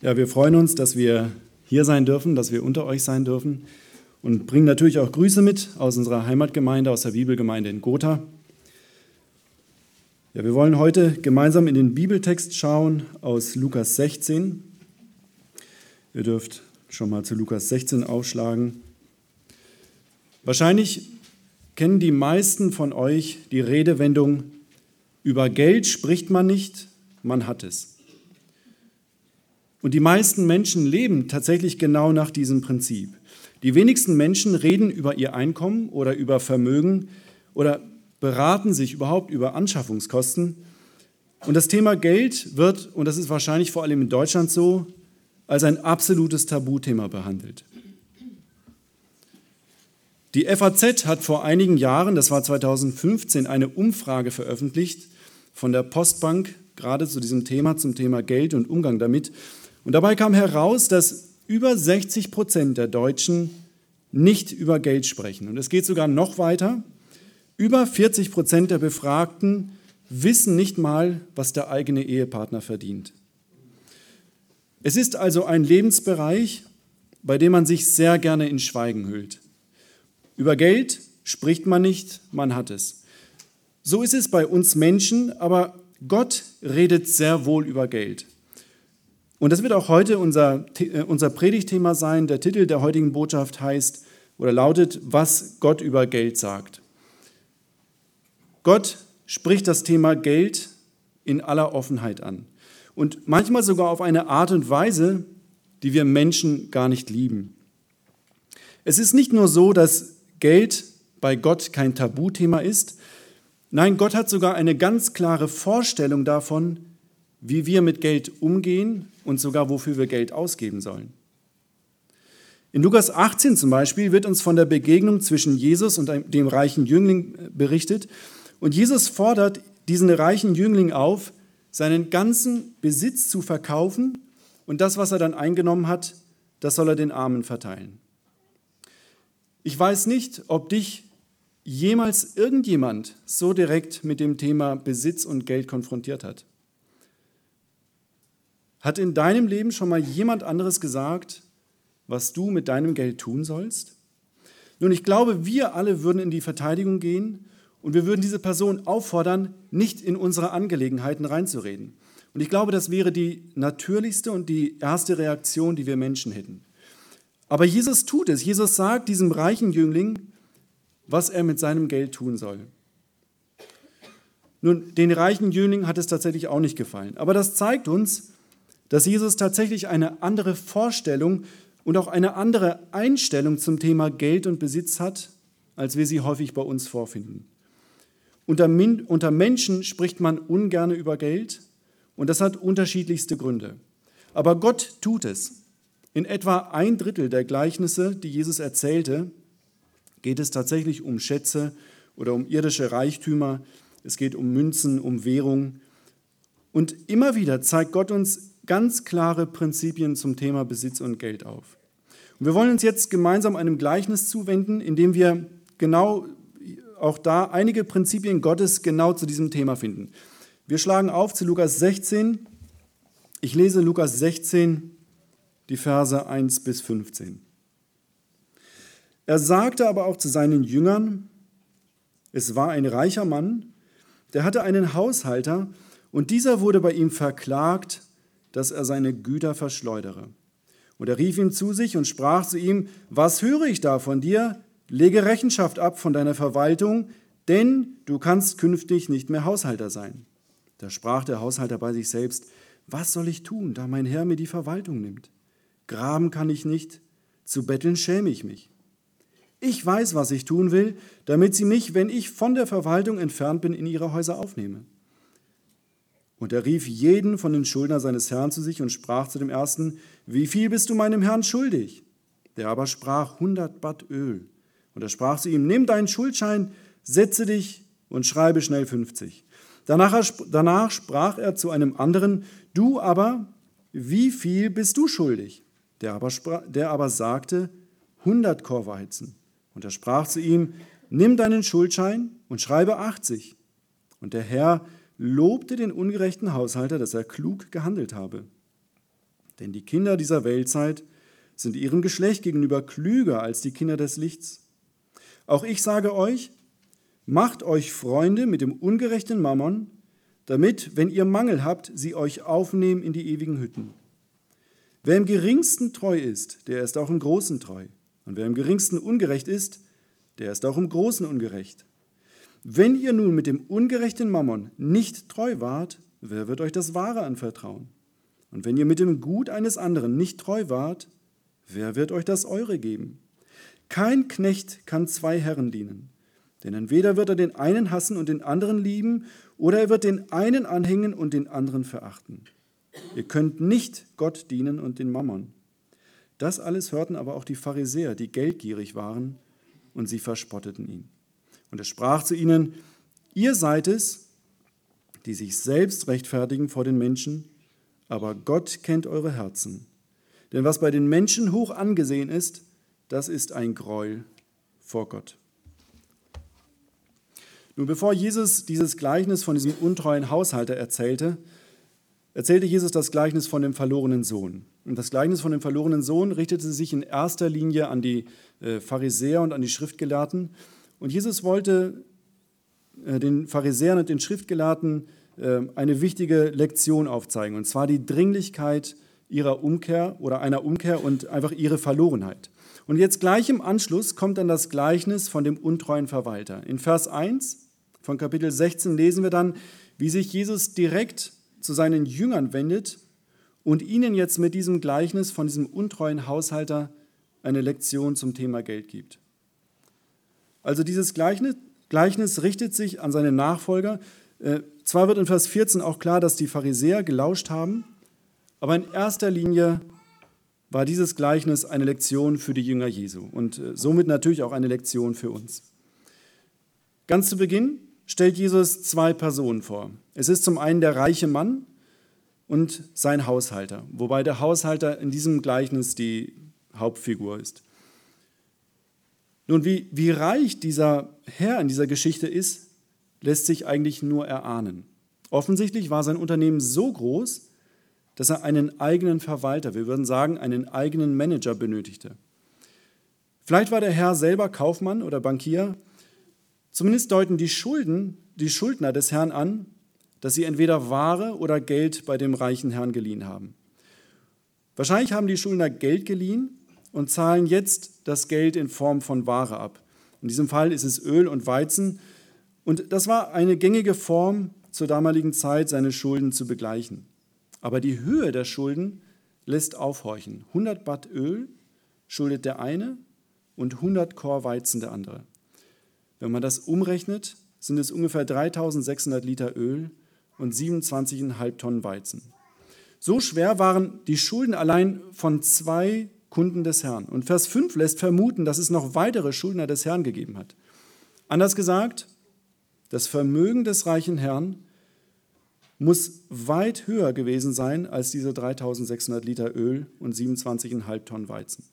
Ja, wir freuen uns, dass wir hier sein dürfen, dass wir unter euch sein dürfen und bringen natürlich auch Grüße mit aus unserer Heimatgemeinde, aus der Bibelgemeinde in Gotha. Ja, wir wollen heute gemeinsam in den Bibeltext schauen aus Lukas 16. Ihr dürft schon mal zu Lukas 16 aufschlagen. Wahrscheinlich kennen die meisten von euch die Redewendung, über Geld spricht man nicht, man hat es. Und die meisten Menschen leben tatsächlich genau nach diesem Prinzip. Die wenigsten Menschen reden über ihr Einkommen oder über Vermögen oder beraten sich überhaupt über Anschaffungskosten. Und das Thema Geld wird, und das ist wahrscheinlich vor allem in Deutschland so, als ein absolutes Tabuthema behandelt. Die FAZ hat vor einigen Jahren, das war 2015, eine Umfrage veröffentlicht von der Postbank, gerade zu diesem Thema, zum Thema Geld und Umgang damit. Und dabei kam heraus, dass über 60 Prozent der Deutschen nicht über Geld sprechen. Und es geht sogar noch weiter. Über 40 Prozent der Befragten wissen nicht mal, was der eigene Ehepartner verdient. Es ist also ein Lebensbereich, bei dem man sich sehr gerne in Schweigen hüllt. Über Geld spricht man nicht, man hat es. So ist es bei uns Menschen, aber Gott redet sehr wohl über Geld. Und das wird auch heute unser, äh, unser Predigtthema sein. Der Titel der heutigen Botschaft heißt oder lautet, was Gott über Geld sagt. Gott spricht das Thema Geld in aller Offenheit an. Und manchmal sogar auf eine Art und Weise, die wir Menschen gar nicht lieben. Es ist nicht nur so, dass Geld bei Gott kein Tabuthema ist. Nein, Gott hat sogar eine ganz klare Vorstellung davon, wie wir mit Geld umgehen und sogar wofür wir Geld ausgeben sollen. In Lukas 18 zum Beispiel wird uns von der Begegnung zwischen Jesus und dem reichen Jüngling berichtet. Und Jesus fordert diesen reichen Jüngling auf, seinen ganzen Besitz zu verkaufen und das, was er dann eingenommen hat, das soll er den Armen verteilen. Ich weiß nicht, ob dich jemals irgendjemand so direkt mit dem Thema Besitz und Geld konfrontiert hat. Hat in deinem Leben schon mal jemand anderes gesagt, was du mit deinem Geld tun sollst? Nun, ich glaube, wir alle würden in die Verteidigung gehen und wir würden diese Person auffordern, nicht in unsere Angelegenheiten reinzureden. Und ich glaube, das wäre die natürlichste und die erste Reaktion, die wir Menschen hätten. Aber Jesus tut es. Jesus sagt diesem reichen Jüngling, was er mit seinem Geld tun soll. Nun, den reichen Jüngling hat es tatsächlich auch nicht gefallen. Aber das zeigt uns, dass Jesus tatsächlich eine andere Vorstellung und auch eine andere Einstellung zum Thema Geld und Besitz hat, als wir sie häufig bei uns vorfinden. Unter, unter Menschen spricht man ungern über Geld und das hat unterschiedlichste Gründe. Aber Gott tut es. In etwa ein Drittel der Gleichnisse, die Jesus erzählte, geht es tatsächlich um Schätze oder um irdische Reichtümer. Es geht um Münzen, um Währung. Und immer wieder zeigt Gott uns ganz klare Prinzipien zum Thema Besitz und Geld auf. Und wir wollen uns jetzt gemeinsam einem Gleichnis zuwenden, in dem wir genau auch da einige Prinzipien Gottes genau zu diesem Thema finden. Wir schlagen auf zu Lukas 16. Ich lese Lukas 16, die Verse 1 bis 15. Er sagte aber auch zu seinen Jüngern, es war ein reicher Mann, der hatte einen Haushalter, und dieser wurde bei ihm verklagt dass er seine Güter verschleudere. Und er rief ihn zu sich und sprach zu ihm, was höre ich da von dir? Lege Rechenschaft ab von deiner Verwaltung, denn du kannst künftig nicht mehr Haushalter sein. Da sprach der Haushalter bei sich selbst, was soll ich tun, da mein Herr mir die Verwaltung nimmt? Graben kann ich nicht, zu betteln schäme ich mich. Ich weiß, was ich tun will, damit sie mich, wenn ich von der Verwaltung entfernt bin, in ihre Häuser aufnehme. Und er rief jeden von den Schuldnern seines Herrn zu sich und sprach zu dem ersten, wie viel bist du meinem Herrn schuldig? Der aber sprach, hundert Bad Öl. Und er sprach zu ihm, nimm deinen Schuldschein, setze dich und schreibe schnell 50. Danach, danach sprach er zu einem anderen, du aber, wie viel bist du schuldig? Der aber, der aber sagte, hundert Korweizen. Und er sprach zu ihm, nimm deinen Schuldschein und schreibe 80. Und der Herr lobte den ungerechten Haushalter, dass er klug gehandelt habe. Denn die Kinder dieser Weltzeit sind ihrem Geschlecht gegenüber klüger als die Kinder des Lichts. Auch ich sage euch, macht euch Freunde mit dem ungerechten Mammon, damit, wenn ihr Mangel habt, sie euch aufnehmen in die ewigen Hütten. Wer im geringsten treu ist, der ist auch im Großen treu. Und wer im geringsten ungerecht ist, der ist auch im Großen ungerecht. Wenn ihr nun mit dem ungerechten Mammon nicht treu wart, wer wird euch das Wahre anvertrauen? Und wenn ihr mit dem Gut eines anderen nicht treu wart, wer wird euch das Eure geben? Kein Knecht kann zwei Herren dienen, denn entweder wird er den einen hassen und den anderen lieben, oder er wird den einen anhängen und den anderen verachten. Ihr könnt nicht Gott dienen und den Mammon. Das alles hörten aber auch die Pharisäer, die geldgierig waren, und sie verspotteten ihn. Und er sprach zu ihnen, ihr seid es, die sich selbst rechtfertigen vor den Menschen, aber Gott kennt eure Herzen. Denn was bei den Menschen hoch angesehen ist, das ist ein Gräuel vor Gott. Nun, bevor Jesus dieses Gleichnis von diesem untreuen Haushalter erzählte, erzählte Jesus das Gleichnis von dem verlorenen Sohn. Und das Gleichnis von dem verlorenen Sohn richtete sich in erster Linie an die äh, Pharisäer und an die Schriftgelehrten. Und Jesus wollte äh, den Pharisäern und den Schriftgelehrten äh, eine wichtige Lektion aufzeigen, und zwar die Dringlichkeit ihrer Umkehr oder einer Umkehr und einfach ihre Verlorenheit. Und jetzt gleich im Anschluss kommt dann das Gleichnis von dem untreuen Verwalter. In Vers 1 von Kapitel 16 lesen wir dann, wie sich Jesus direkt zu seinen Jüngern wendet und ihnen jetzt mit diesem Gleichnis von diesem untreuen Haushalter eine Lektion zum Thema Geld gibt. Also dieses Gleichnis, Gleichnis richtet sich an seine Nachfolger. Äh, zwar wird in Vers 14 auch klar, dass die Pharisäer gelauscht haben, aber in erster Linie war dieses Gleichnis eine Lektion für die Jünger Jesu und äh, somit natürlich auch eine Lektion für uns. Ganz zu Beginn stellt Jesus zwei Personen vor. Es ist zum einen der reiche Mann und sein Haushalter, wobei der Haushalter in diesem Gleichnis die Hauptfigur ist. Nun, wie, wie reich dieser Herr in dieser Geschichte ist, lässt sich eigentlich nur erahnen. Offensichtlich war sein Unternehmen so groß, dass er einen eigenen Verwalter, wir würden sagen einen eigenen Manager benötigte. Vielleicht war der Herr selber Kaufmann oder Bankier. Zumindest deuten die Schulden, die Schuldner des Herrn an, dass sie entweder Ware oder Geld bei dem reichen Herrn geliehen haben. Wahrscheinlich haben die Schuldner Geld geliehen und zahlen jetzt das Geld in Form von Ware ab. In diesem Fall ist es Öl und Weizen. Und das war eine gängige Form zur damaligen Zeit, seine Schulden zu begleichen. Aber die Höhe der Schulden lässt aufhorchen. 100 Bad Öl schuldet der eine und 100 Chor Weizen der andere. Wenn man das umrechnet, sind es ungefähr 3600 Liter Öl und 27,5 Tonnen Weizen. So schwer waren die Schulden allein von zwei Kunden des Herrn. Und Vers 5 lässt vermuten, dass es noch weitere Schuldner des Herrn gegeben hat. Anders gesagt, das Vermögen des reichen Herrn muss weit höher gewesen sein als diese 3600 Liter Öl und 27,5 Tonnen Weizen.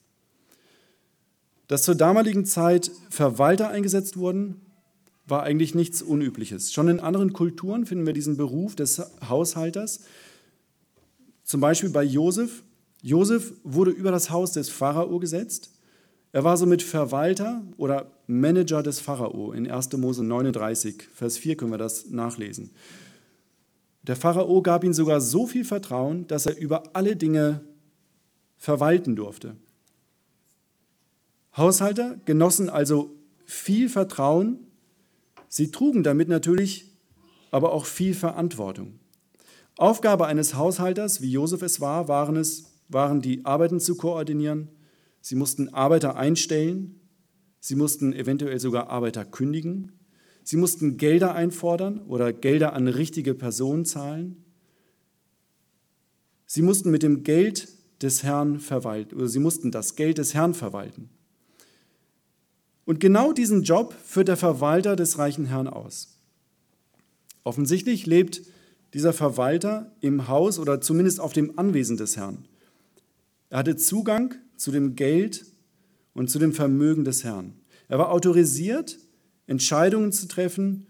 Dass zur damaligen Zeit Verwalter eingesetzt wurden, war eigentlich nichts Unübliches. Schon in anderen Kulturen finden wir diesen Beruf des Haushalters. Zum Beispiel bei Josef. Josef wurde über das Haus des Pharao gesetzt. Er war somit Verwalter oder Manager des Pharao. In 1. Mose 39, Vers 4 können wir das nachlesen. Der Pharao gab ihm sogar so viel Vertrauen, dass er über alle Dinge verwalten durfte. Haushalter genossen also viel Vertrauen, sie trugen damit natürlich aber auch viel Verantwortung. Aufgabe eines Haushalters, wie Josef es war, waren es, waren die Arbeiten zu koordinieren. Sie mussten Arbeiter einstellen, sie mussten eventuell sogar Arbeiter kündigen, Sie mussten Gelder einfordern oder Gelder an richtige Personen zahlen. Sie mussten mit dem Geld des Herrn verwalten oder sie mussten das Geld des Herrn verwalten. Und genau diesen Job führt der Verwalter des reichen Herrn aus. Offensichtlich lebt dieser Verwalter im Haus oder zumindest auf dem Anwesen des Herrn. Er hatte Zugang zu dem Geld und zu dem Vermögen des Herrn. Er war autorisiert, Entscheidungen zu treffen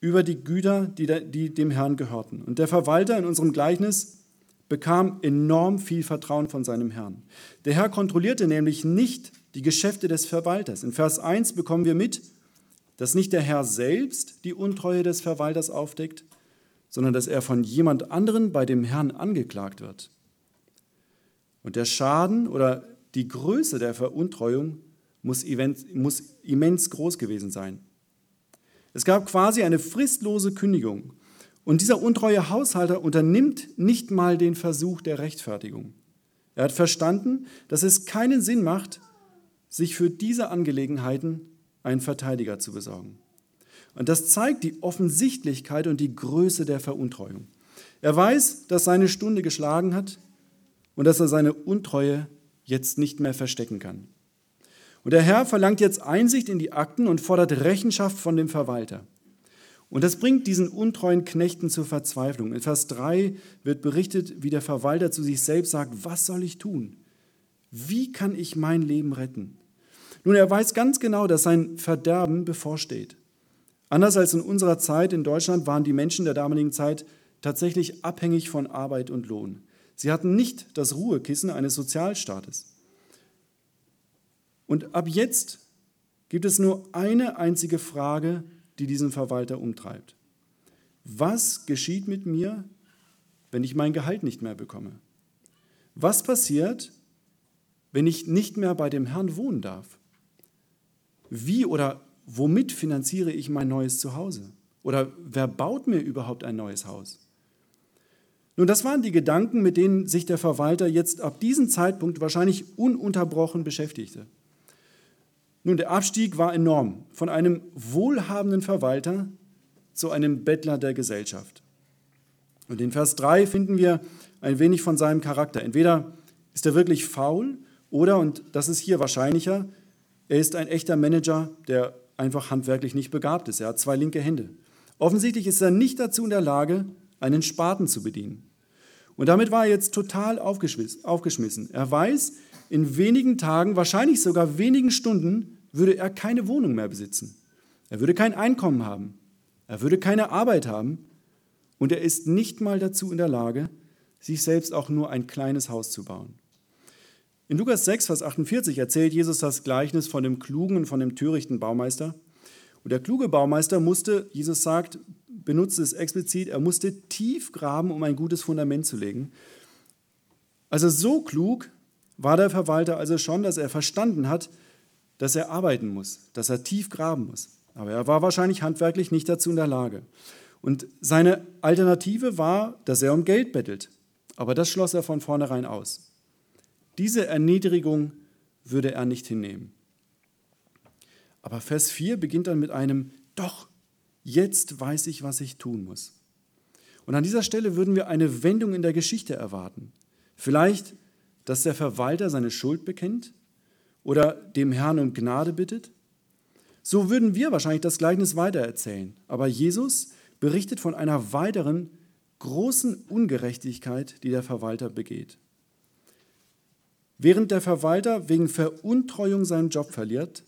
über die Güter, die, dem Herrn gehörten. Und der Verwalter in unserem Gleichnis bekam enorm viel Vertrauen von seinem Herrn. Der Herr kontrollierte nämlich nicht die Geschäfte des Verwalters. In Vers 1 bekommen wir mit, dass nicht der Herr selbst die Untreue des Verwalters aufdeckt, sondern dass er von jemand anderen bei dem Herrn angeklagt wird. Und der Schaden oder die Größe der Veruntreuung muss immens, groß gewesen sein. Es gab quasi eine fristlose Kündigung. Und dieser untreue Haushalter unternimmt nicht mal den Versuch der Rechtfertigung. Er hat verstanden, dass es keinen Sinn macht, sich für diese Angelegenheiten einen Verteidiger zu besorgen. Und das zeigt die Offensichtlichkeit und die Größe der Veruntreuung. Er weiß, dass seine Stunde geschlagen hat und dass er seine Untreue jetzt nicht mehr verstecken kann. Und der Herr verlangt jetzt Einsicht in die Akten und fordert Rechenschaft von dem Verwalter. Und das bringt diesen untreuen Knechten zur Verzweiflung. In Vers 3 wird berichtet, wie der Verwalter zu sich selbst sagt, was soll ich tun? Wie kann ich mein Leben retten? Nun, er weiß ganz genau, dass sein Verderben bevorsteht. Anders als in unserer Zeit in Deutschland waren die Menschen der damaligen Zeit tatsächlich abhängig von Arbeit und Lohn. Sie hatten nicht das Ruhekissen eines Sozialstaates. Und ab jetzt gibt es nur eine einzige Frage, die diesen Verwalter umtreibt. Was geschieht mit mir, wenn ich mein Gehalt nicht mehr bekomme? Was passiert, wenn ich nicht mehr bei dem Herrn wohnen darf? Wie oder womit finanziere ich mein neues Zuhause? Oder wer baut mir überhaupt ein neues Haus? Nun, das waren die Gedanken, mit denen sich der Verwalter jetzt ab diesem Zeitpunkt wahrscheinlich ununterbrochen beschäftigte. Nun, der Abstieg war enorm, von einem wohlhabenden Verwalter zu einem Bettler der Gesellschaft. Und in Vers 3 finden wir ein wenig von seinem Charakter. Entweder ist er wirklich faul oder, und das ist hier wahrscheinlicher, er ist ein echter Manager, der einfach handwerklich nicht begabt ist. Er hat zwei linke Hände. Offensichtlich ist er nicht dazu in der Lage, einen Spaten zu bedienen. Und damit war er jetzt total aufgeschmissen. Er weiß, in wenigen Tagen, wahrscheinlich sogar wenigen Stunden, würde er keine Wohnung mehr besitzen. Er würde kein Einkommen haben. Er würde keine Arbeit haben. Und er ist nicht mal dazu in der Lage, sich selbst auch nur ein kleines Haus zu bauen. In Lukas 6, Vers 48 erzählt Jesus das Gleichnis von dem klugen und von dem törichten Baumeister. Und der kluge Baumeister musste, Jesus sagt, benutzt es explizit, er musste tief graben, um ein gutes Fundament zu legen. Also so klug, war der Verwalter also schon, dass er verstanden hat, dass er arbeiten muss, dass er tief graben muss. Aber er war wahrscheinlich handwerklich nicht dazu in der Lage. Und seine Alternative war, dass er um Geld bettelt. Aber das schloss er von vornherein aus. Diese Erniedrigung würde er nicht hinnehmen. Aber Vers 4 beginnt dann mit einem Doch, jetzt weiß ich, was ich tun muss. Und an dieser Stelle würden wir eine Wendung in der Geschichte erwarten. Vielleicht dass der Verwalter seine Schuld bekennt oder dem Herrn um Gnade bittet? So würden wir wahrscheinlich das Gleichnis weitererzählen. Aber Jesus berichtet von einer weiteren großen Ungerechtigkeit, die der Verwalter begeht. Während der Verwalter wegen Veruntreuung seinen Job verliert,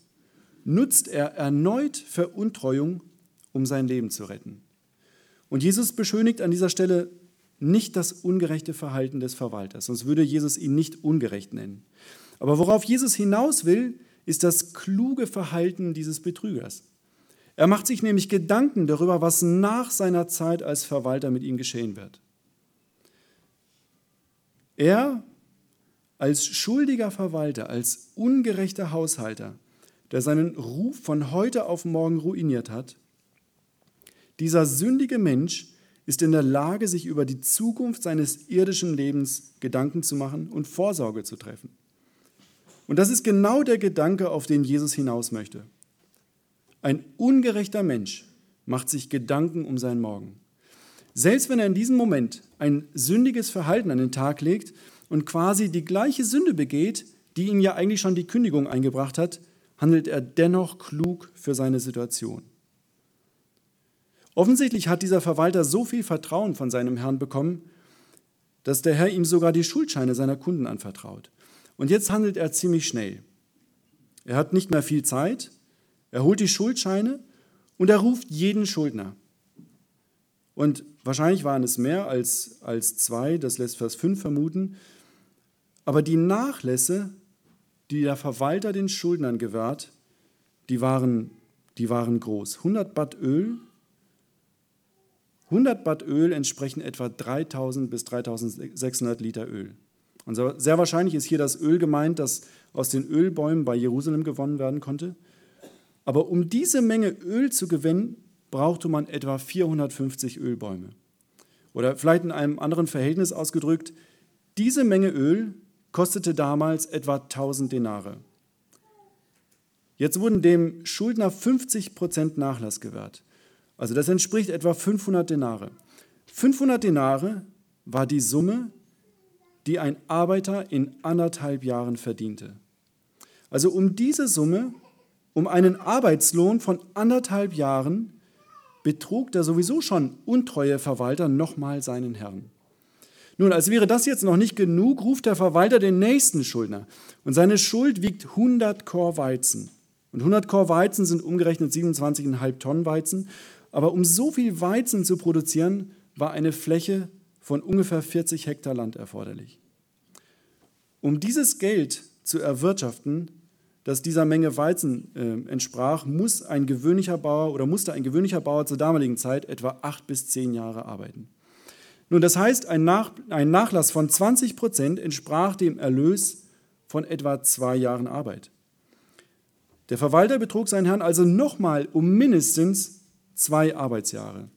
nutzt er erneut Veruntreuung, um sein Leben zu retten. Und Jesus beschönigt an dieser Stelle nicht das ungerechte Verhalten des Verwalters, sonst würde Jesus ihn nicht ungerecht nennen. Aber worauf Jesus hinaus will, ist das kluge Verhalten dieses Betrügers. Er macht sich nämlich Gedanken darüber, was nach seiner Zeit als Verwalter mit ihm geschehen wird. Er als schuldiger Verwalter, als ungerechter Haushalter, der seinen Ruf von heute auf morgen ruiniert hat, dieser sündige Mensch ist in der Lage, sich über die Zukunft seines irdischen Lebens Gedanken zu machen und Vorsorge zu treffen. Und das ist genau der Gedanke, auf den Jesus hinaus möchte. Ein ungerechter Mensch macht sich Gedanken um seinen Morgen. Selbst wenn er in diesem Moment ein sündiges Verhalten an den Tag legt und quasi die gleiche Sünde begeht, die ihm ja eigentlich schon die Kündigung eingebracht hat, handelt er dennoch klug für seine Situation. Offensichtlich hat dieser Verwalter so viel Vertrauen von seinem Herrn bekommen, dass der Herr ihm sogar die Schuldscheine seiner Kunden anvertraut. Und jetzt handelt er ziemlich schnell. Er hat nicht mehr viel Zeit, er holt die Schuldscheine und er ruft jeden Schuldner. Und Wahrscheinlich waren es mehr als, als zwei, das lässt Vers 5 vermuten. Aber die Nachlässe, die der Verwalter den Schuldnern gewährt, die waren, die waren groß. 100 Bad Öl 100 Bad Öl entsprechen etwa 3000 bis 3600 Liter Öl. Und sehr wahrscheinlich ist hier das Öl gemeint, das aus den Ölbäumen bei Jerusalem gewonnen werden konnte. Aber um diese Menge Öl zu gewinnen, brauchte man etwa 450 Ölbäume. Oder vielleicht in einem anderen Verhältnis ausgedrückt, diese Menge Öl kostete damals etwa 1000 Denare. Jetzt wurden dem Schuldner 50 Prozent Nachlass gewährt. Also das entspricht etwa 500 Denare. 500 Denare war die Summe, die ein Arbeiter in anderthalb Jahren verdiente. Also um diese Summe, um einen Arbeitslohn von anderthalb Jahren, betrug der sowieso schon untreue Verwalter nochmal seinen Herrn. Nun, als wäre das jetzt noch nicht genug, ruft der Verwalter den nächsten Schuldner. Und seine Schuld wiegt 100 Kor Weizen. Und 100 Kor Weizen sind umgerechnet 27,5 Tonnen Weizen. Aber um so viel Weizen zu produzieren, war eine Fläche von ungefähr 40 Hektar Land erforderlich. Um dieses Geld zu erwirtschaften, das dieser Menge Weizen äh, entsprach, muss ein gewöhnlicher Bauer oder musste ein gewöhnlicher Bauer zur damaligen Zeit etwa acht bis zehn Jahre arbeiten. Nun, das heißt, ein, Nach ein Nachlass von 20 Prozent entsprach dem Erlös von etwa zwei Jahren Arbeit. Der Verwalter betrug seinen Herrn also nochmal um mindestens zwei Arbeitsjahre.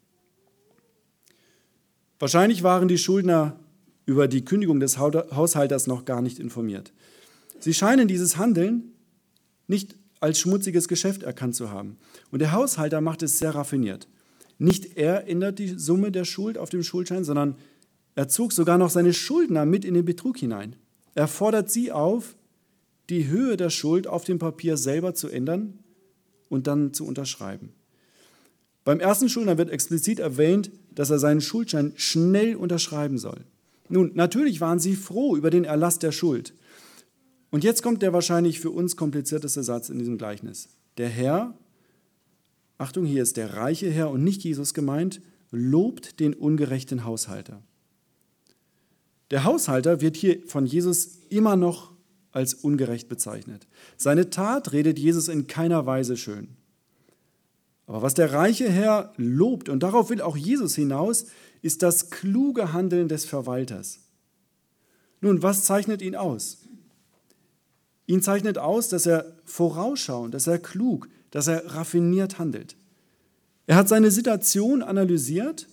Wahrscheinlich waren die Schuldner über die Kündigung des Haushalters noch gar nicht informiert. Sie scheinen dieses Handeln nicht als schmutziges Geschäft erkannt zu haben. Und der Haushalter macht es sehr raffiniert. Nicht er ändert die Summe der Schuld auf dem Schuldschein, sondern er zog sogar noch seine Schuldner mit in den Betrug hinein. Er fordert sie auf, die Höhe der Schuld auf dem Papier selber zu ändern und dann zu unterschreiben. Beim ersten Schuldner wird explizit erwähnt, dass er seinen Schuldschein schnell unterschreiben soll. Nun, natürlich waren sie froh über den Erlass der Schuld. Und jetzt kommt der wahrscheinlich für uns komplizierteste Satz in diesem Gleichnis. Der Herr, Achtung, hier ist der reiche Herr und nicht Jesus gemeint, lobt den ungerechten Haushalter. Der Haushalter wird hier von Jesus immer noch als ungerecht bezeichnet. Seine Tat redet Jesus in keiner Weise schön. Aber was der reiche Herr lobt, und darauf will auch Jesus hinaus, ist das kluge Handeln des Verwalters. Nun, was zeichnet ihn aus? Ihn zeichnet aus, dass er vorausschauend, dass er klug, dass er raffiniert handelt. Er hat seine Situation analysiert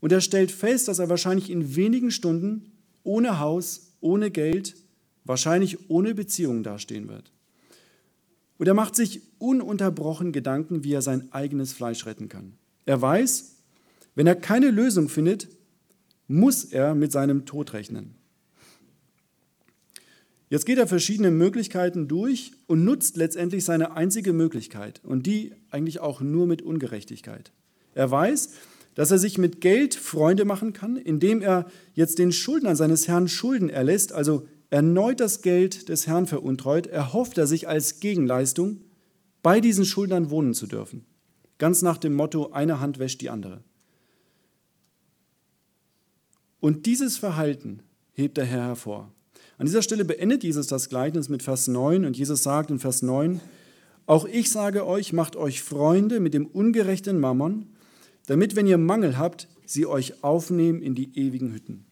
und er stellt fest, dass er wahrscheinlich in wenigen Stunden ohne Haus, ohne Geld, wahrscheinlich ohne Beziehung dastehen wird. Und er macht sich ununterbrochen Gedanken, wie er sein eigenes Fleisch retten kann. Er weiß, wenn er keine Lösung findet, muss er mit seinem Tod rechnen. Jetzt geht er verschiedene Möglichkeiten durch und nutzt letztendlich seine einzige Möglichkeit und die eigentlich auch nur mit Ungerechtigkeit. Er weiß, dass er sich mit Geld Freunde machen kann, indem er jetzt den Schuldnern seines Herrn Schulden erlässt, also erneut das Geld des Herrn veruntreut, erhofft er sich als Gegenleistung, bei diesen Schuldnern wohnen zu dürfen. Ganz nach dem Motto, eine Hand wäscht die andere. Und dieses Verhalten hebt der Herr hervor. An dieser Stelle beendet Jesus das Gleichnis mit Vers 9 und Jesus sagt in Vers 9, auch ich sage euch, macht euch Freunde mit dem ungerechten Mammon, damit, wenn ihr Mangel habt, sie euch aufnehmen in die ewigen Hütten.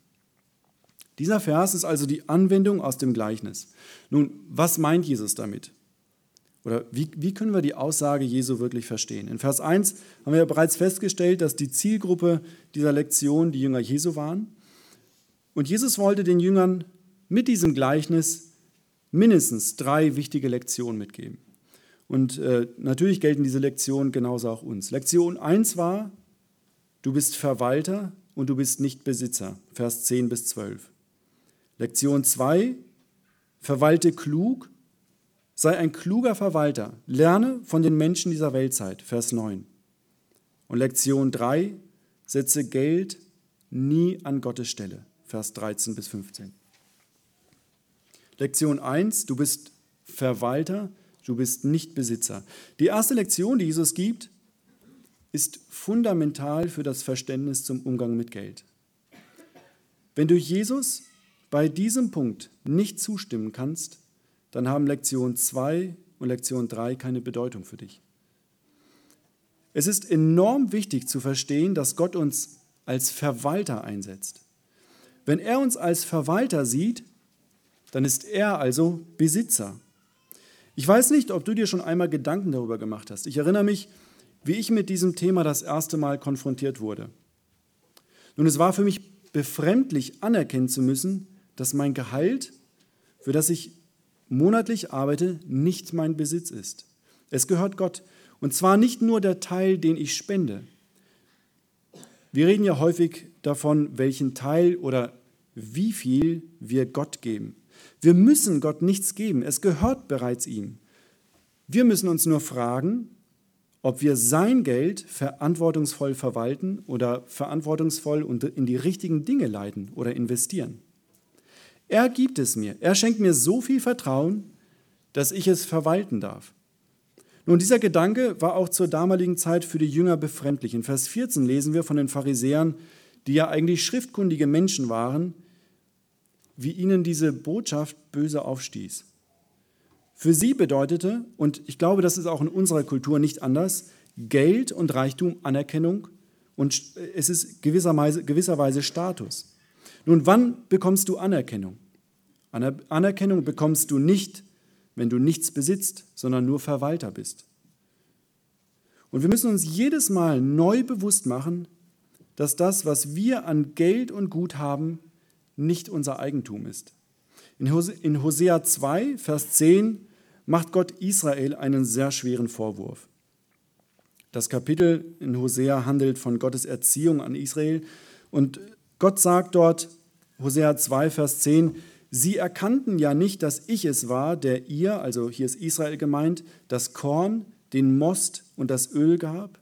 Dieser Vers ist also die Anwendung aus dem Gleichnis. Nun, was meint Jesus damit? Oder wie, wie können wir die Aussage Jesu wirklich verstehen? In Vers 1 haben wir ja bereits festgestellt, dass die Zielgruppe dieser Lektion die Jünger Jesu waren. Und Jesus wollte den Jüngern mit diesem Gleichnis mindestens drei wichtige Lektionen mitgeben. Und äh, natürlich gelten diese Lektionen genauso auch uns. Lektion 1 war, du bist Verwalter und du bist nicht Besitzer. Vers 10 bis 12. Lektion 2, verwalte klug, sei ein kluger Verwalter, lerne von den Menschen dieser Weltzeit, Vers 9. Und Lektion 3, setze Geld nie an Gottes Stelle, Vers 13 bis 15. Lektion 1, du bist Verwalter, du bist nicht Besitzer. Die erste Lektion, die Jesus gibt, ist fundamental für das Verständnis zum Umgang mit Geld. Wenn du Jesus bei diesem Punkt nicht zustimmen kannst, dann haben Lektion 2 und Lektion 3 keine Bedeutung für dich. Es ist enorm wichtig zu verstehen, dass Gott uns als Verwalter einsetzt. Wenn er uns als Verwalter sieht, dann ist er also Besitzer. Ich weiß nicht, ob du dir schon einmal Gedanken darüber gemacht hast. Ich erinnere mich, wie ich mit diesem Thema das erste Mal konfrontiert wurde. Nun, es war für mich befremdlich anerkennen zu müssen, dass mein Gehalt, für das ich monatlich arbeite, nicht mein Besitz ist. Es gehört Gott. Und zwar nicht nur der Teil, den ich spende. Wir reden ja häufig davon, welchen Teil oder wie viel wir Gott geben. Wir müssen Gott nichts geben, es gehört bereits ihm. Wir müssen uns nur fragen, ob wir sein Geld verantwortungsvoll verwalten oder verantwortungsvoll in die richtigen Dinge leiten oder investieren. Er gibt es mir. Er schenkt mir so viel Vertrauen, dass ich es verwalten darf. Nun, dieser Gedanke war auch zur damaligen Zeit für die Jünger befremdlich. In Vers 14 lesen wir von den Pharisäern, die ja eigentlich schriftkundige Menschen waren, wie ihnen diese Botschaft böse aufstieß. Für sie bedeutete, und ich glaube, das ist auch in unserer Kultur nicht anders, Geld und Reichtum Anerkennung und es ist gewisserweise, gewisserweise Status. Nun, wann bekommst du Anerkennung? Anerkennung bekommst du nicht, wenn du nichts besitzt, sondern nur Verwalter bist. Und wir müssen uns jedes Mal neu bewusst machen, dass das, was wir an Geld und Gut haben, nicht unser Eigentum ist. In Hosea 2, Vers 10 macht Gott Israel einen sehr schweren Vorwurf. Das Kapitel in Hosea handelt von Gottes Erziehung an Israel und Gott sagt dort, Hosea 2, Vers 10, Sie erkannten ja nicht, dass ich es war, der ihr, also hier ist Israel gemeint, das Korn, den Most und das Öl gab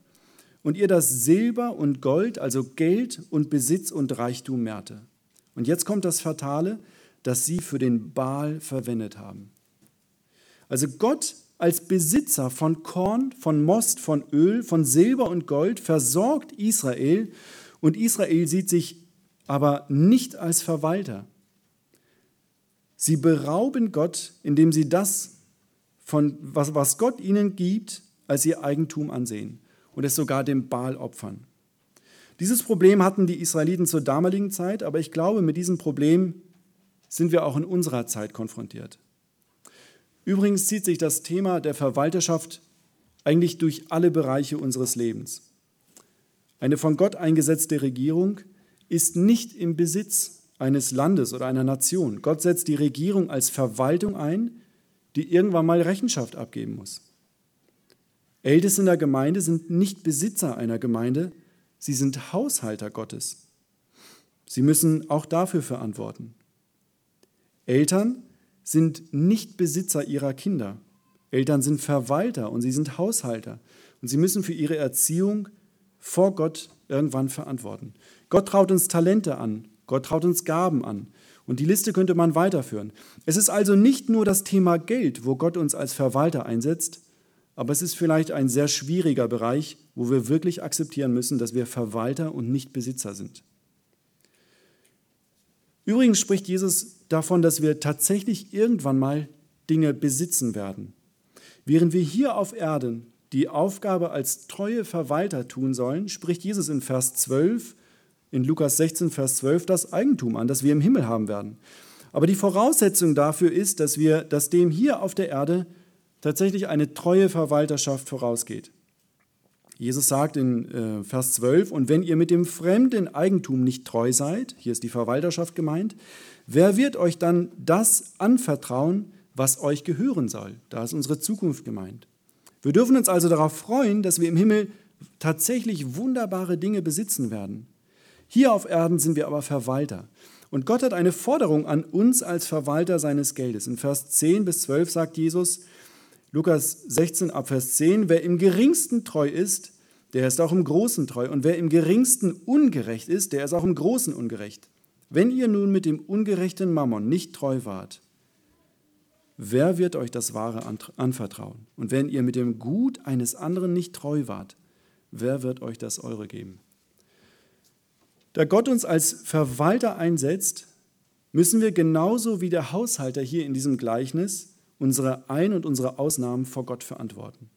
und ihr das Silber und Gold, also Geld und Besitz und Reichtum mehrte. Und jetzt kommt das Fatale, das sie für den Baal verwendet haben. Also Gott als Besitzer von Korn, von Most, von Öl, von Silber und Gold versorgt Israel und Israel sieht sich aber nicht als Verwalter. Sie berauben Gott, indem sie das, von, was, was Gott ihnen gibt, als ihr Eigentum ansehen und es sogar dem Baal opfern. Dieses Problem hatten die Israeliten zur damaligen Zeit, aber ich glaube, mit diesem Problem sind wir auch in unserer Zeit konfrontiert. Übrigens zieht sich das Thema der Verwalterschaft eigentlich durch alle Bereiche unseres Lebens. Eine von Gott eingesetzte Regierung ist nicht im Besitz eines Landes oder einer Nation. Gott setzt die Regierung als Verwaltung ein, die irgendwann mal Rechenschaft abgeben muss. Älteste in der Gemeinde sind nicht Besitzer einer Gemeinde, sie sind Haushalter Gottes. Sie müssen auch dafür verantworten. Eltern sind nicht Besitzer ihrer Kinder. Eltern sind Verwalter und sie sind Haushalter. Und sie müssen für ihre Erziehung vor Gott irgendwann verantworten. Gott traut uns Talente an. Gott traut uns Gaben an. Und die Liste könnte man weiterführen. Es ist also nicht nur das Thema Geld, wo Gott uns als Verwalter einsetzt, aber es ist vielleicht ein sehr schwieriger Bereich, wo wir wirklich akzeptieren müssen, dass wir Verwalter und nicht Besitzer sind. Übrigens spricht Jesus davon, dass wir tatsächlich irgendwann mal Dinge besitzen werden. Während wir hier auf Erden die Aufgabe als treue Verwalter tun sollen, spricht Jesus in Vers 12, in Lukas 16, Vers 12, das Eigentum an, das wir im Himmel haben werden. Aber die Voraussetzung dafür ist, dass, wir, dass dem hier auf der Erde tatsächlich eine treue Verwalterschaft vorausgeht. Jesus sagt in äh, Vers 12, und wenn ihr mit dem fremden Eigentum nicht treu seid, hier ist die Verwalterschaft gemeint, wer wird euch dann das anvertrauen, was euch gehören soll? Da ist unsere Zukunft gemeint. Wir dürfen uns also darauf freuen, dass wir im Himmel tatsächlich wunderbare Dinge besitzen werden. Hier auf Erden sind wir aber Verwalter. Und Gott hat eine Forderung an uns als Verwalter seines Geldes. In Vers 10 bis 12 sagt Jesus, Lukas 16 ab Vers 10, wer im geringsten treu ist, der ist auch im Großen treu. Und wer im geringsten ungerecht ist, der ist auch im Großen ungerecht. Wenn ihr nun mit dem ungerechten Mammon nicht treu wart, wer wird euch das Wahre anvertrauen? Und wenn ihr mit dem Gut eines anderen nicht treu wart, wer wird euch das Eure geben? Da Gott uns als Verwalter einsetzt, müssen wir genauso wie der Haushalter hier in diesem Gleichnis unsere Ein- und unsere Ausnahmen vor Gott verantworten.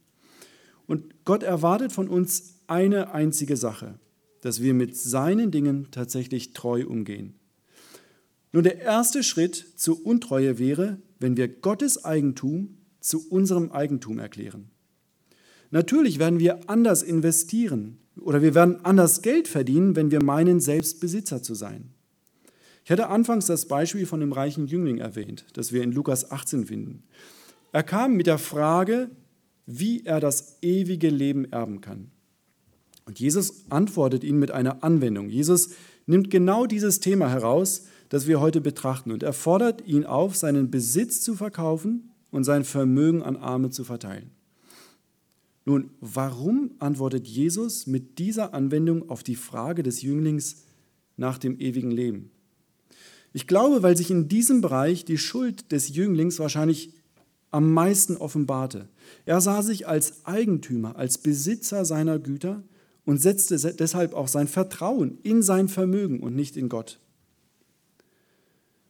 Und Gott erwartet von uns eine einzige Sache, dass wir mit seinen Dingen tatsächlich treu umgehen. Nun, der erste Schritt zur Untreue wäre, wenn wir Gottes Eigentum zu unserem Eigentum erklären. Natürlich werden wir anders investieren oder wir werden anders Geld verdienen, wenn wir meinen, selbst Besitzer zu sein. Ich hatte anfangs das Beispiel von dem reichen Jüngling erwähnt, das wir in Lukas 18 finden. Er kam mit der Frage, wie er das ewige Leben erben kann. Und Jesus antwortet ihn mit einer Anwendung. Jesus nimmt genau dieses Thema heraus, das wir heute betrachten, und er fordert ihn auf, seinen Besitz zu verkaufen und sein Vermögen an Arme zu verteilen. Nun, warum antwortet Jesus mit dieser Anwendung auf die Frage des Jünglings nach dem ewigen Leben? Ich glaube, weil sich in diesem Bereich die Schuld des Jünglings wahrscheinlich am meisten offenbarte. Er sah sich als Eigentümer, als Besitzer seiner Güter und setzte deshalb auch sein Vertrauen in sein Vermögen und nicht in Gott.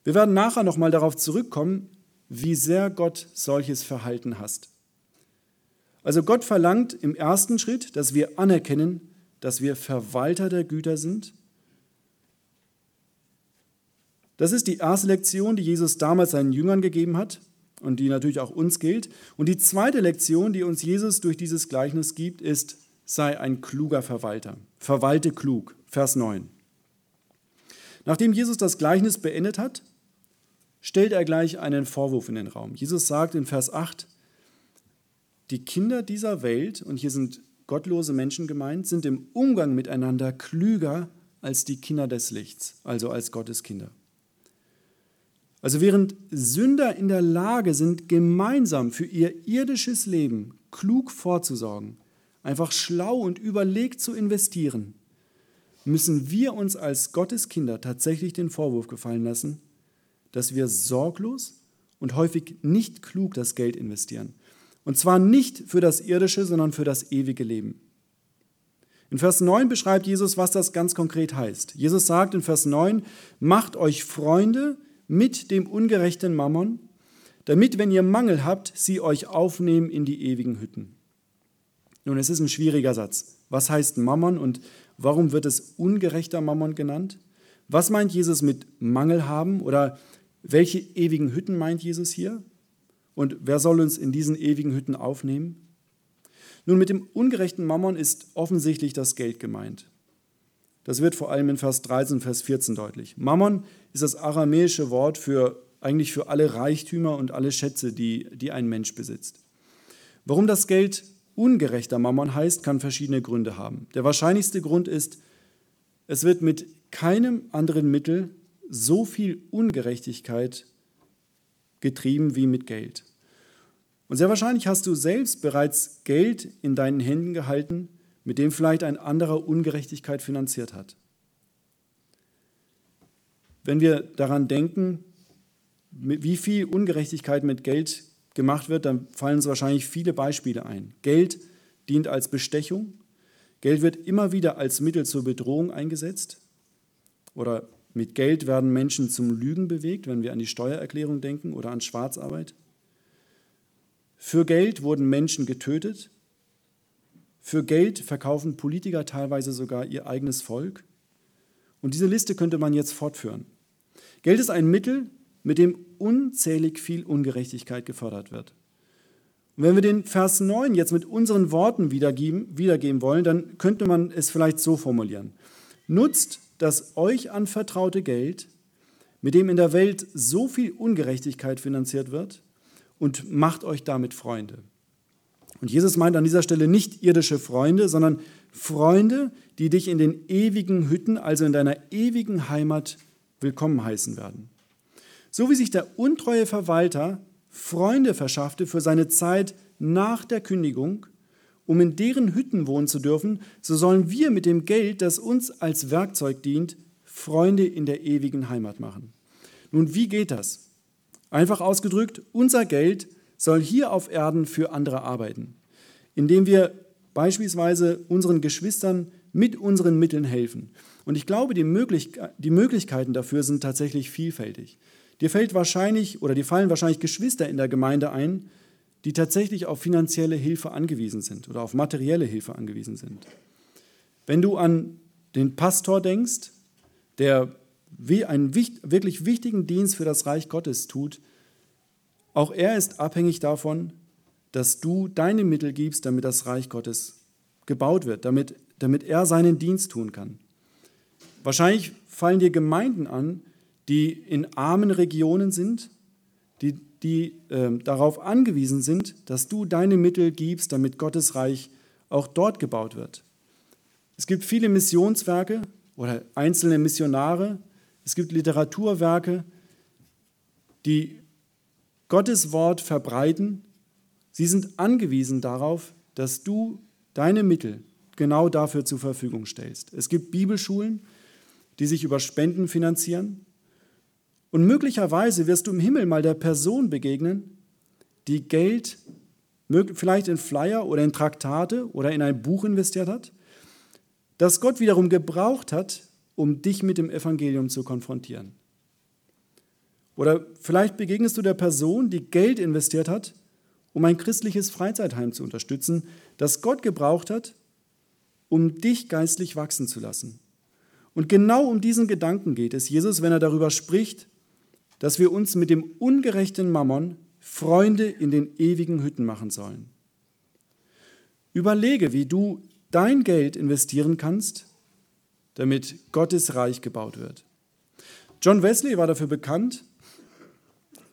Wir werden nachher nochmal darauf zurückkommen, wie sehr Gott solches Verhalten hasst. Also Gott verlangt im ersten Schritt, dass wir anerkennen, dass wir Verwalter der Güter sind. Das ist die erste Lektion, die Jesus damals seinen Jüngern gegeben hat und die natürlich auch uns gilt. Und die zweite Lektion, die uns Jesus durch dieses Gleichnis gibt, ist, sei ein kluger Verwalter. Verwalte klug. Vers 9. Nachdem Jesus das Gleichnis beendet hat, stellt er gleich einen Vorwurf in den Raum. Jesus sagt in Vers 8, die Kinder dieser Welt, und hier sind gottlose Menschen gemeint, sind im Umgang miteinander klüger als die Kinder des Lichts, also als Gottes Kinder. Also während Sünder in der Lage sind, gemeinsam für ihr irdisches Leben klug vorzusorgen, einfach schlau und überlegt zu investieren, müssen wir uns als Gottes Kinder tatsächlich den Vorwurf gefallen lassen, dass wir sorglos und häufig nicht klug das Geld investieren und zwar nicht für das irdische, sondern für das ewige Leben. In Vers 9 beschreibt Jesus, was das ganz konkret heißt. Jesus sagt in Vers 9, macht euch Freunde mit dem ungerechten Mammon, damit, wenn ihr Mangel habt, sie euch aufnehmen in die ewigen Hütten. Nun, es ist ein schwieriger Satz. Was heißt Mammon und warum wird es ungerechter Mammon genannt? Was meint Jesus mit Mangel haben oder welche ewigen Hütten meint Jesus hier? Und wer soll uns in diesen ewigen Hütten aufnehmen? Nun, mit dem ungerechten Mammon ist offensichtlich das Geld gemeint. Das wird vor allem in Vers 13 und Vers 14 deutlich. Mammon ist das aramäische Wort für eigentlich für alle Reichtümer und alle Schätze, die, die ein Mensch besitzt. Warum das Geld ungerechter Mammon heißt, kann verschiedene Gründe haben. Der wahrscheinlichste Grund ist, es wird mit keinem anderen Mittel so viel Ungerechtigkeit getrieben wie mit Geld. Und sehr wahrscheinlich hast du selbst bereits Geld in deinen Händen gehalten, mit dem vielleicht ein anderer Ungerechtigkeit finanziert hat. Wenn wir daran denken, wie viel Ungerechtigkeit mit Geld gemacht wird, dann fallen uns wahrscheinlich viele Beispiele ein. Geld dient als Bestechung. Geld wird immer wieder als Mittel zur Bedrohung eingesetzt. Oder mit Geld werden Menschen zum Lügen bewegt, wenn wir an die Steuererklärung denken oder an Schwarzarbeit. Für Geld wurden Menschen getötet. Für Geld verkaufen Politiker teilweise sogar ihr eigenes Volk. Und diese Liste könnte man jetzt fortführen. Geld ist ein Mittel, mit dem unzählig viel Ungerechtigkeit gefördert wird. Und wenn wir den Vers 9 jetzt mit unseren Worten wiedergeben, wiedergeben wollen, dann könnte man es vielleicht so formulieren. Nutzt das euch anvertraute Geld, mit dem in der Welt so viel Ungerechtigkeit finanziert wird, und macht euch damit Freunde. Und Jesus meint an dieser Stelle nicht irdische Freunde, sondern Freunde, die dich in den ewigen Hütten, also in deiner ewigen Heimat, willkommen heißen werden. So wie sich der untreue Verwalter Freunde verschaffte für seine Zeit nach der Kündigung, um in deren Hütten wohnen zu dürfen, so sollen wir mit dem Geld, das uns als Werkzeug dient, Freunde in der ewigen Heimat machen. Nun, wie geht das? Einfach ausgedrückt, unser Geld soll hier auf Erden für andere arbeiten, indem wir beispielsweise unseren Geschwistern mit unseren Mitteln helfen. Und ich glaube, die, Möglich die Möglichkeiten dafür sind tatsächlich vielfältig. Dir fällt wahrscheinlich oder dir fallen wahrscheinlich Geschwister in der Gemeinde ein, die tatsächlich auf finanzielle Hilfe angewiesen sind oder auf materielle Hilfe angewiesen sind. Wenn du an den Pastor denkst, der einen wirklich wichtigen Dienst für das Reich Gottes tut, auch er ist abhängig davon, dass du deine Mittel gibst, damit das Reich Gottes gebaut wird, damit, damit er seinen Dienst tun kann. Wahrscheinlich fallen dir Gemeinden an, die in armen Regionen sind, die, die äh, darauf angewiesen sind, dass du deine Mittel gibst, damit Gottes Reich auch dort gebaut wird. Es gibt viele Missionswerke oder einzelne Missionare, es gibt Literaturwerke, die Gottes Wort verbreiten. Sie sind angewiesen darauf, dass du deine Mittel genau dafür zur Verfügung stellst. Es gibt Bibelschulen, die sich über Spenden finanzieren. Und möglicherweise wirst du im Himmel mal der Person begegnen, die Geld vielleicht in Flyer oder in Traktate oder in ein Buch investiert hat, das Gott wiederum gebraucht hat, um dich mit dem Evangelium zu konfrontieren. Oder vielleicht begegnest du der Person, die Geld investiert hat, um ein christliches Freizeitheim zu unterstützen, das Gott gebraucht hat, um dich geistlich wachsen zu lassen. Und genau um diesen Gedanken geht es Jesus, wenn er darüber spricht, dass wir uns mit dem ungerechten Mammon Freunde in den ewigen Hütten machen sollen. Überlege, wie du dein Geld investieren kannst, damit Gottes Reich gebaut wird. John Wesley war dafür bekannt,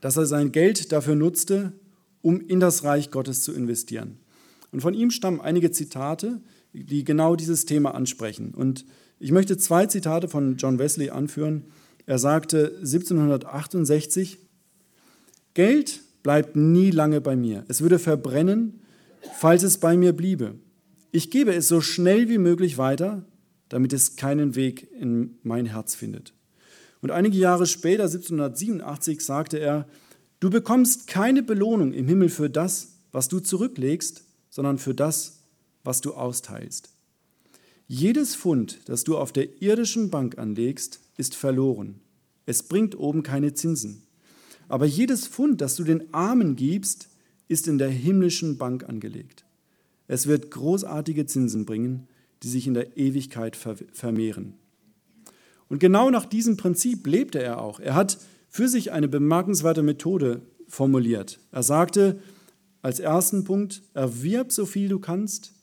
dass er sein Geld dafür nutzte, um in das Reich Gottes zu investieren. Und von ihm stammen einige Zitate, die genau dieses Thema ansprechen. Und ich möchte zwei Zitate von John Wesley anführen. Er sagte 1768, Geld bleibt nie lange bei mir. Es würde verbrennen, falls es bei mir bliebe. Ich gebe es so schnell wie möglich weiter, damit es keinen Weg in mein Herz findet. Und einige Jahre später, 1787, sagte er, du bekommst keine Belohnung im Himmel für das, was du zurücklegst, sondern für das, was du austeilst. Jedes Pfund, das du auf der irdischen Bank anlegst, ist verloren. Es bringt oben keine Zinsen. Aber jedes Pfund, das du den Armen gibst, ist in der himmlischen Bank angelegt. Es wird großartige Zinsen bringen, die sich in der Ewigkeit vermehren. Und genau nach diesem Prinzip lebte er auch. Er hat für sich eine bemerkenswerte Methode formuliert. Er sagte als ersten Punkt, erwirb so viel du kannst.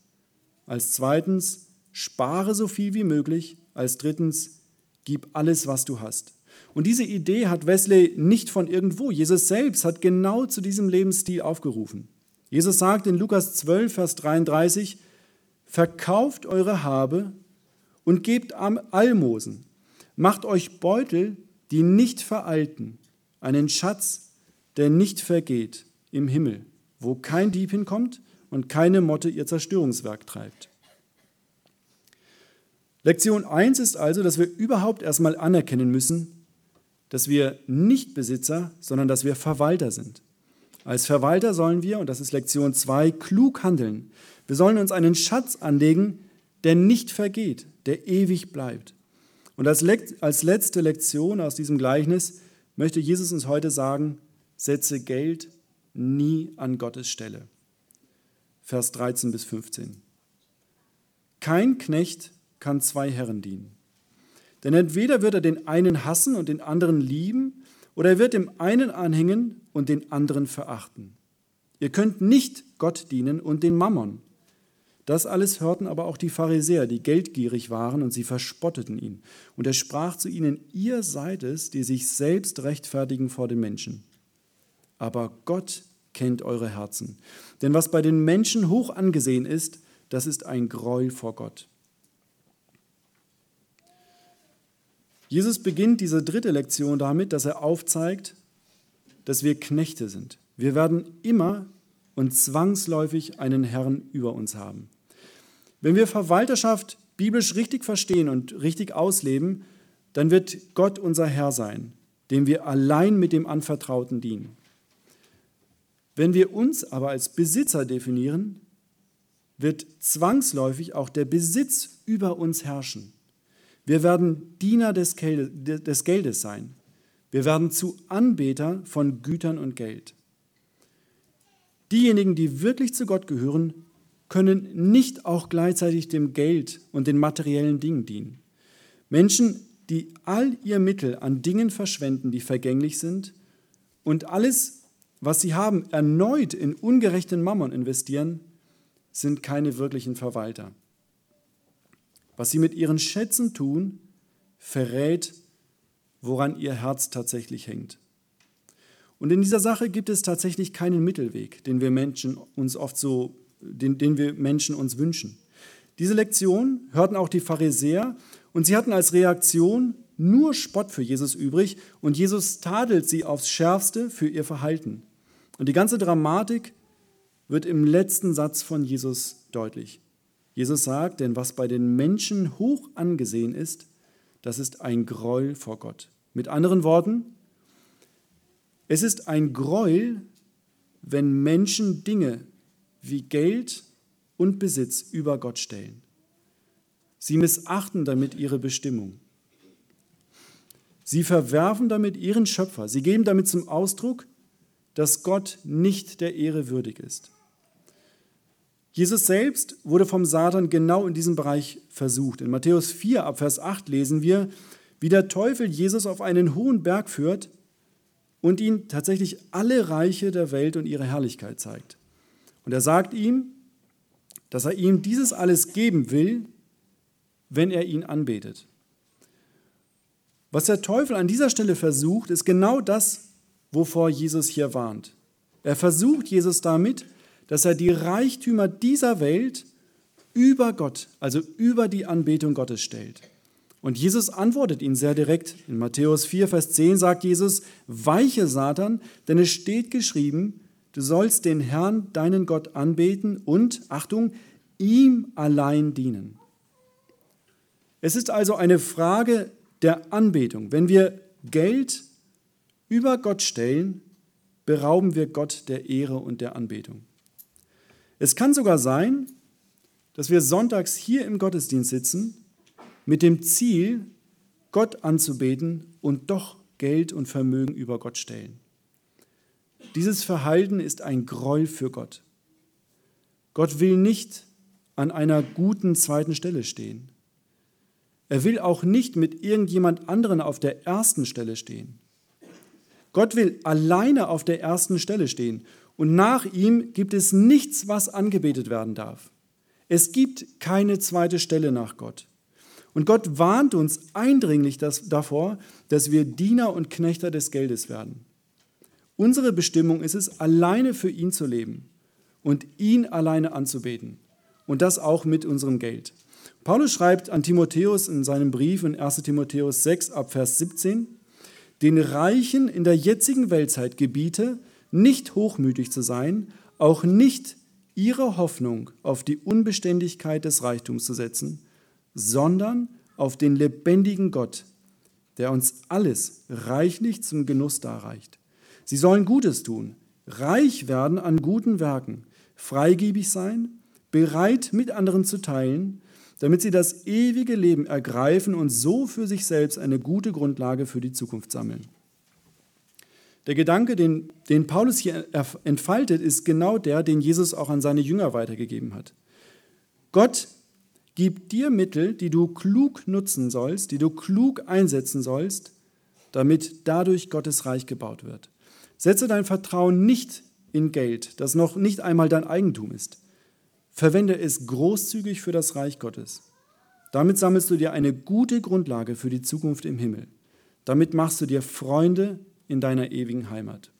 Als zweitens, spare so viel wie möglich. Als drittens, gib alles, was du hast. Und diese Idee hat Wesley nicht von irgendwo. Jesus selbst hat genau zu diesem Lebensstil aufgerufen. Jesus sagt in Lukas 12, Vers 33, verkauft eure Habe und gebt Almosen. Macht euch Beutel, die nicht veralten, einen Schatz, der nicht vergeht im Himmel, wo kein Dieb hinkommt und keine Motte ihr Zerstörungswerk treibt. Lektion 1 ist also, dass wir überhaupt erstmal anerkennen müssen, dass wir nicht Besitzer, sondern dass wir Verwalter sind. Als Verwalter sollen wir, und das ist Lektion 2, klug handeln. Wir sollen uns einen Schatz anlegen, der nicht vergeht, der ewig bleibt. Und als, als letzte Lektion aus diesem Gleichnis möchte Jesus uns heute sagen, setze Geld nie an Gottes Stelle. Vers 13 bis 15. Kein Knecht kann zwei Herren dienen. Denn entweder wird er den einen hassen und den anderen lieben, oder er wird dem einen anhängen und den anderen verachten. Ihr könnt nicht Gott dienen und den Mammon. Das alles hörten aber auch die Pharisäer, die geldgierig waren, und sie verspotteten ihn. Und er sprach zu ihnen, ihr seid es, die sich selbst rechtfertigen vor den Menschen. Aber Gott kennt eure Herzen. Denn was bei den Menschen hoch angesehen ist, das ist ein Gräuel vor Gott. Jesus beginnt diese dritte Lektion damit, dass er aufzeigt, dass wir Knechte sind. Wir werden immer und zwangsläufig einen Herrn über uns haben. Wenn wir Verwalterschaft biblisch richtig verstehen und richtig ausleben, dann wird Gott unser Herr sein, dem wir allein mit dem Anvertrauten dienen. Wenn wir uns aber als Besitzer definieren, wird zwangsläufig auch der Besitz über uns herrschen. Wir werden Diener des Geldes sein. Wir werden zu Anbeter von Gütern und Geld. Diejenigen, die wirklich zu Gott gehören, können nicht auch gleichzeitig dem Geld und den materiellen Dingen dienen. Menschen, die all ihr Mittel an Dingen verschwenden, die vergänglich sind, und alles, was sie haben, erneut in ungerechten Mammon investieren, sind keine wirklichen Verwalter. Was sie mit ihren Schätzen tun, verrät, woran ihr Herz tatsächlich hängt. Und in dieser Sache gibt es tatsächlich keinen Mittelweg, den wir Menschen uns oft so, den, den wir Menschen uns wünschen. Diese Lektion hörten auch die Pharisäer und sie hatten als Reaktion nur Spott für Jesus übrig und Jesus tadelt sie aufs Schärfste für ihr Verhalten. Und die ganze Dramatik wird im letzten Satz von Jesus deutlich. Jesus sagt, denn was bei den Menschen hoch angesehen ist, das ist ein Gräuel vor Gott. Mit anderen Worten, es ist ein Gräuel, wenn Menschen Dinge wie Geld und Besitz über Gott stellen. Sie missachten damit ihre Bestimmung. Sie verwerfen damit ihren Schöpfer. Sie geben damit zum Ausdruck, dass Gott nicht der Ehre würdig ist. Jesus selbst wurde vom Satan genau in diesem Bereich versucht. In Matthäus 4 ab Vers 8 lesen wir, wie der Teufel Jesus auf einen hohen Berg führt und ihn tatsächlich alle Reiche der Welt und ihre Herrlichkeit zeigt. Und er sagt ihm, dass er ihm dieses alles geben will, wenn er ihn anbetet. Was der Teufel an dieser Stelle versucht, ist genau das, wovor Jesus hier warnt. Er versucht Jesus damit, dass er die Reichtümer dieser Welt über Gott, also über die Anbetung Gottes stellt. Und Jesus antwortet ihn sehr direkt. In Matthäus 4, Vers 10 sagt Jesus, weiche Satan, denn es steht geschrieben, du sollst den Herrn, deinen Gott, anbeten und, Achtung, ihm allein dienen. Es ist also eine Frage der Anbetung. Wenn wir Geld über Gott stellen, berauben wir Gott der Ehre und der Anbetung. Es kann sogar sein, dass wir sonntags hier im Gottesdienst sitzen mit dem Ziel, Gott anzubeten und doch Geld und Vermögen über Gott stellen. Dieses Verhalten ist ein Gräuel für Gott. Gott will nicht an einer guten zweiten Stelle stehen. Er will auch nicht mit irgendjemand anderen auf der ersten Stelle stehen. Gott will alleine auf der ersten Stelle stehen und nach ihm gibt es nichts, was angebetet werden darf. Es gibt keine zweite Stelle nach Gott. Und Gott warnt uns eindringlich das, davor, dass wir Diener und Knechter des Geldes werden. Unsere Bestimmung ist es, alleine für ihn zu leben und ihn alleine anzubeten. Und das auch mit unserem Geld. Paulus schreibt an Timotheus in seinem Brief in 1 Timotheus 6 ab Vers 17, den Reichen in der jetzigen Weltzeit gebiete, nicht hochmütig zu sein, auch nicht ihre Hoffnung auf die Unbeständigkeit des Reichtums zu setzen, sondern auf den lebendigen Gott, der uns alles reichlich zum Genuss darreicht. Sie sollen Gutes tun, reich werden an guten Werken, freigebig sein, bereit mit anderen zu teilen, damit sie das ewige Leben ergreifen und so für sich selbst eine gute Grundlage für die Zukunft sammeln. Der Gedanke, den, den Paulus hier entfaltet, ist genau der, den Jesus auch an seine Jünger weitergegeben hat. Gott gibt dir Mittel, die du klug nutzen sollst, die du klug einsetzen sollst, damit dadurch Gottes Reich gebaut wird. Setze dein Vertrauen nicht in Geld, das noch nicht einmal dein Eigentum ist. Verwende es großzügig für das Reich Gottes. Damit sammelst du dir eine gute Grundlage für die Zukunft im Himmel. Damit machst du dir Freunde in deiner ewigen Heimat.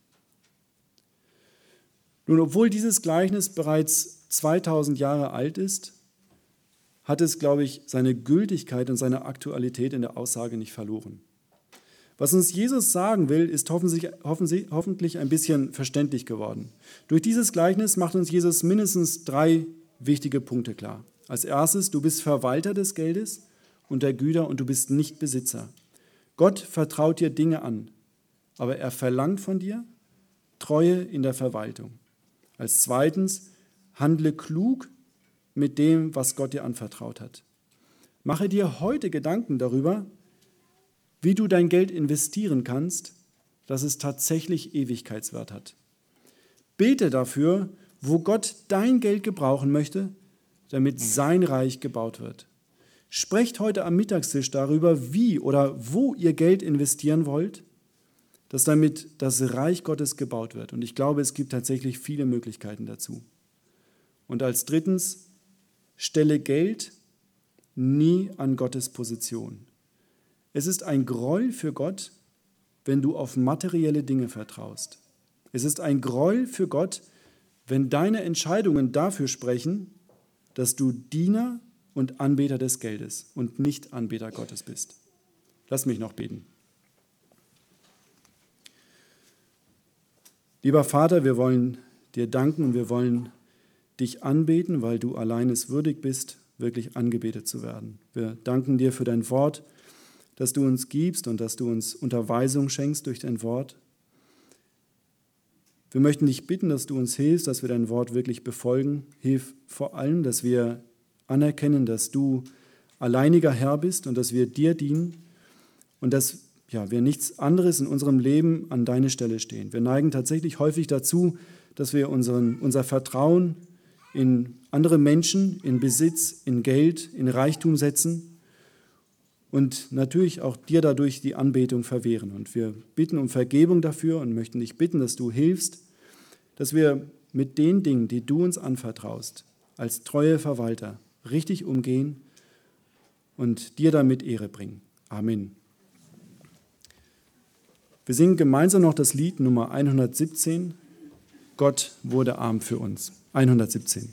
Nun, obwohl dieses Gleichnis bereits 2000 Jahre alt ist, hat es, glaube ich, seine Gültigkeit und seine Aktualität in der Aussage nicht verloren. Was uns Jesus sagen will, ist hoffentlich ein bisschen verständlich geworden. Durch dieses Gleichnis macht uns Jesus mindestens drei wichtige Punkte klar. Als erstes, du bist Verwalter des Geldes und der Güter und du bist nicht Besitzer. Gott vertraut dir Dinge an, aber er verlangt von dir Treue in der Verwaltung. Als zweitens, handle klug mit dem, was Gott dir anvertraut hat. Mache dir heute Gedanken darüber, wie du dein Geld investieren kannst, dass es tatsächlich Ewigkeitswert hat. Bete dafür, wo Gott dein Geld gebrauchen möchte, damit sein Reich gebaut wird. Sprecht heute am Mittagstisch darüber, wie oder wo ihr Geld investieren wollt, dass damit das Reich Gottes gebaut wird. Und ich glaube, es gibt tatsächlich viele Möglichkeiten dazu. Und als drittens, stelle Geld nie an Gottes Position. Es ist ein Groll für Gott, wenn du auf materielle Dinge vertraust. Es ist ein Groll für Gott, wenn deine Entscheidungen dafür sprechen, dass du Diener und Anbeter des Geldes und nicht Anbeter Gottes bist. Lass mich noch beten. Lieber Vater, wir wollen dir danken und wir wollen dich anbeten, weil du allein es würdig bist, wirklich angebetet zu werden. Wir danken dir für dein Wort, das du uns gibst und dass du uns Unterweisung schenkst durch dein Wort. Wir möchten dich bitten, dass du uns hilfst, dass wir dein Wort wirklich befolgen. Hilf vor allem, dass wir anerkennen, dass du alleiniger Herr bist und dass wir dir dienen und dass ja, wir nichts anderes in unserem Leben an deine Stelle stehen. Wir neigen tatsächlich häufig dazu, dass wir unseren, unser Vertrauen in andere Menschen, in Besitz, in Geld, in Reichtum setzen und natürlich auch dir dadurch die Anbetung verwehren. Und wir bitten um Vergebung dafür und möchten dich bitten, dass du hilfst, dass wir mit den Dingen, die du uns anvertraust, als treue Verwalter richtig umgehen und dir damit Ehre bringen. Amen. Wir singen gemeinsam noch das Lied Nummer 117. Gott wurde arm für uns. 117.